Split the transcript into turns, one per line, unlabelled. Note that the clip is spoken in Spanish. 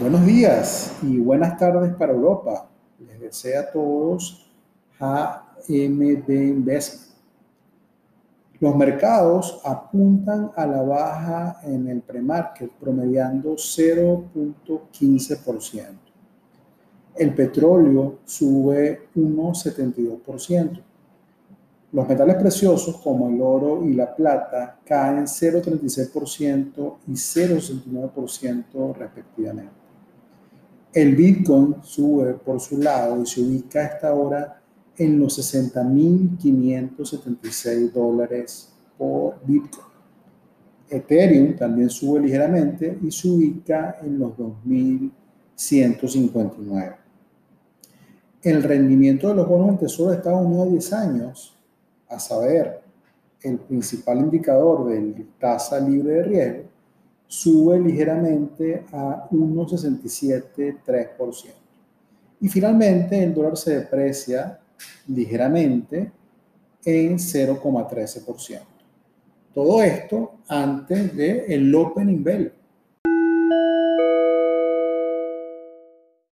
Buenos días y buenas tardes para Europa. Les deseo a todos AMD Investment. Los mercados apuntan a la baja en el premarket, promediando 0.15%. El petróleo sube 1,72%. Los metales preciosos como el oro y la plata caen 0,36% y 0,69% respectivamente. El Bitcoin sube por su lado y se ubica a esta hora en los 60.576 dólares por Bitcoin. Ethereum también sube ligeramente y se ubica en los 2.159. El rendimiento de los bonos del Tesoro de Estados Unidos a 10 años, a saber, el principal indicador de tasa libre de riesgo, sube ligeramente a 1,67,3%. Y finalmente el dólar se deprecia ligeramente en 0,13%. Todo esto antes del el opening bell